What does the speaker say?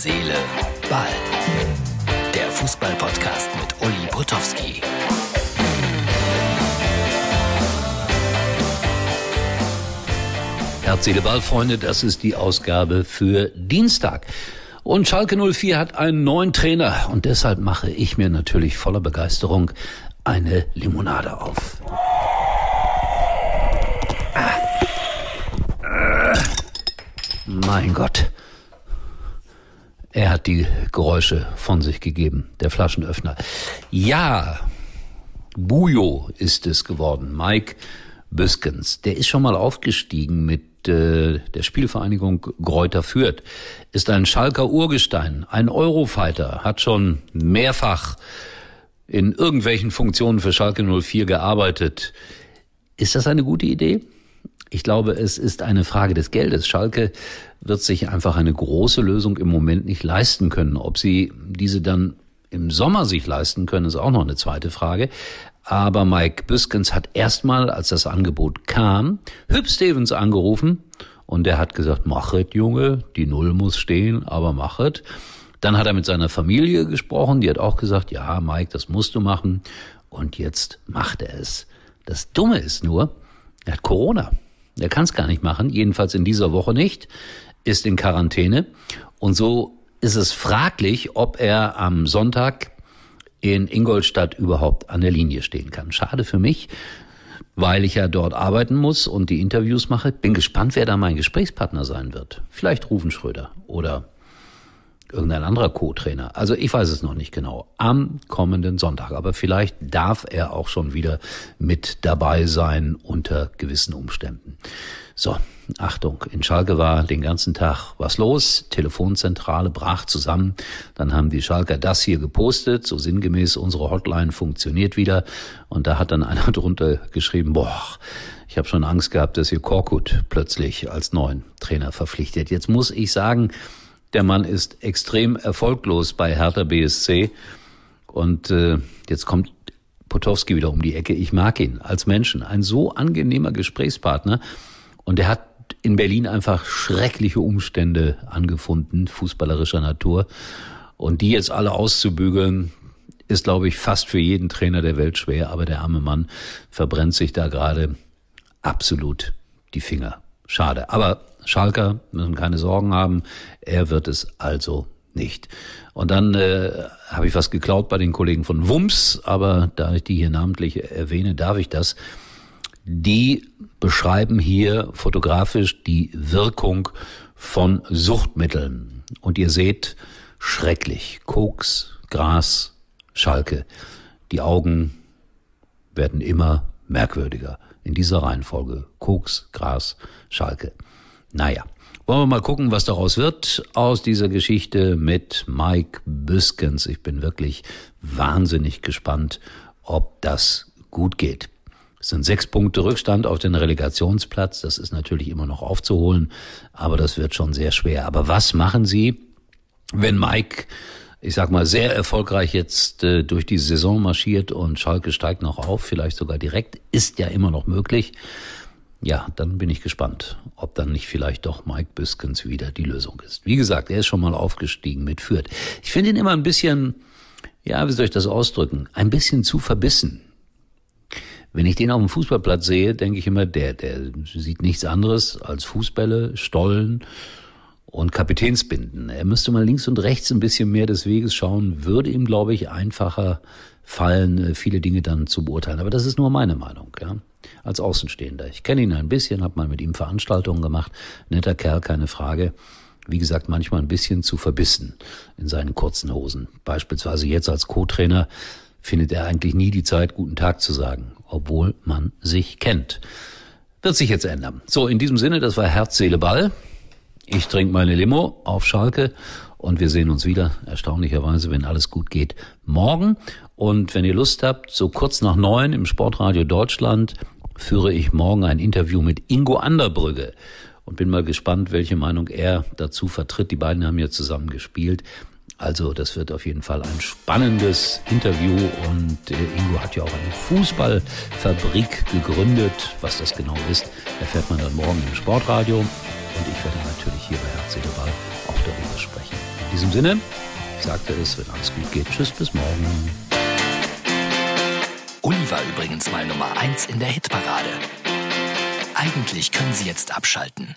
Seele, Ball. Der Fußball-Podcast mit Uli Potowski. Herz, Seele, Ball, Freunde, das ist die Ausgabe für Dienstag. Und Schalke 04 hat einen neuen Trainer und deshalb mache ich mir natürlich voller Begeisterung eine Limonade auf. Mein Gott. Er hat die Geräusche von sich gegeben, der Flaschenöffner. Ja, Bujo ist es geworden. Mike Büskens. Der ist schon mal aufgestiegen mit äh, der Spielvereinigung Gräuter Fürth. Ist ein Schalker Urgestein, ein Eurofighter, hat schon mehrfach in irgendwelchen Funktionen für Schalke 04 gearbeitet. Ist das eine gute Idee? Ich glaube, es ist eine Frage des Geldes. Schalke wird sich einfach eine große Lösung im Moment nicht leisten können. Ob sie diese dann im Sommer sich leisten können, ist auch noch eine zweite Frage. Aber Mike Büskens hat erstmal, als das Angebot kam, Hüb Stevens angerufen und der hat gesagt, machet, Junge, die Null muss stehen, aber machet. Dann hat er mit seiner Familie gesprochen, die hat auch gesagt, ja, Mike, das musst du machen. Und jetzt macht er es. Das Dumme ist nur, er hat Corona. Er kann es gar nicht machen, jedenfalls in dieser Woche nicht, ist in Quarantäne. Und so ist es fraglich, ob er am Sonntag in Ingolstadt überhaupt an der Linie stehen kann. Schade für mich, weil ich ja dort arbeiten muss und die Interviews mache. Bin gespannt, wer da mein Gesprächspartner sein wird. Vielleicht Rufen Schröder oder irgendein anderer Co-Trainer. Also ich weiß es noch nicht genau. Am kommenden Sonntag. Aber vielleicht darf er auch schon wieder mit dabei sein unter gewissen Umständen. So, Achtung, in Schalke war den ganzen Tag was los. Telefonzentrale brach zusammen. Dann haben die Schalker das hier gepostet, so sinngemäß unsere Hotline funktioniert wieder. Und da hat dann einer drunter geschrieben, boah, ich habe schon Angst gehabt, dass ihr Korkut plötzlich als neuen Trainer verpflichtet. Jetzt muss ich sagen, der Mann ist extrem erfolglos bei Hertha BSC. Und äh, jetzt kommt Potowski wieder um die Ecke. Ich mag ihn als Menschen. Ein so angenehmer Gesprächspartner. Und er hat in Berlin einfach schreckliche Umstände angefunden, fußballerischer Natur. Und die jetzt alle auszubügeln, ist, glaube ich, fast für jeden Trainer der Welt schwer. Aber der arme Mann verbrennt sich da gerade absolut die Finger. Schade. Aber Schalker müssen keine Sorgen haben. Er wird es also nicht. Und dann äh, habe ich was geklaut bei den Kollegen von Wumms, aber da ich die hier namentlich erwähne, darf ich das. Die beschreiben hier fotografisch die Wirkung von Suchtmitteln. Und ihr seht, schrecklich. Koks, Gras, Schalke. Die Augen werden immer merkwürdiger. In dieser Reihenfolge. Koks, Gras, Schalke. Naja, wollen wir mal gucken, was daraus wird aus dieser Geschichte mit Mike Büskens. Ich bin wirklich wahnsinnig gespannt, ob das gut geht. Es sind sechs Punkte Rückstand auf den Relegationsplatz. Das ist natürlich immer noch aufzuholen, aber das wird schon sehr schwer. Aber was machen Sie, wenn Mike, ich sag mal, sehr erfolgreich jetzt äh, durch die Saison marschiert und Schalke steigt noch auf, vielleicht sogar direkt, ist ja immer noch möglich. Ja, dann bin ich gespannt, ob dann nicht vielleicht doch Mike Biskens wieder die Lösung ist. Wie gesagt, er ist schon mal aufgestiegen mit Fürth. Ich finde ihn immer ein bisschen, ja, wie soll ich das ausdrücken, ein bisschen zu verbissen. Wenn ich den auf dem Fußballplatz sehe, denke ich immer, der, der sieht nichts anderes als Fußbälle, Stollen und Kapitänsbinden. Er müsste mal links und rechts ein bisschen mehr des Weges schauen, würde ihm, glaube ich, einfacher fallen, äh, viele Dinge dann zu beurteilen. Aber das ist nur meine Meinung, ja, als Außenstehender. Ich kenne ihn ein bisschen, habe mal mit ihm Veranstaltungen gemacht. Netter Kerl, keine Frage. Wie gesagt, manchmal ein bisschen zu verbissen in seinen kurzen Hosen. Beispielsweise jetzt als Co-Trainer findet er eigentlich nie die Zeit, guten Tag zu sagen, obwohl man sich kennt. Wird sich jetzt ändern. So, in diesem Sinne, das war Herz, Seele, Ball. Ich trinke meine Limo auf Schalke und wir sehen uns wieder, erstaunlicherweise, wenn alles gut geht, morgen. Und wenn ihr Lust habt, so kurz nach neun im Sportradio Deutschland führe ich morgen ein Interview mit Ingo Anderbrügge und bin mal gespannt, welche Meinung er dazu vertritt. Die beiden haben ja zusammen gespielt. Also das wird auf jeden Fall ein spannendes Interview und äh, Ingo hat ja auch eine Fußballfabrik gegründet. Was das genau ist, erfährt man dann morgen im Sportradio und ich werde Ball auch darüber sprechen. In diesem Sinne, ich sagte es, wenn alles gut geht. Tschüss, bis morgen. Uli war übrigens mal Nummer 1 in der Hitparade. Eigentlich können Sie jetzt abschalten.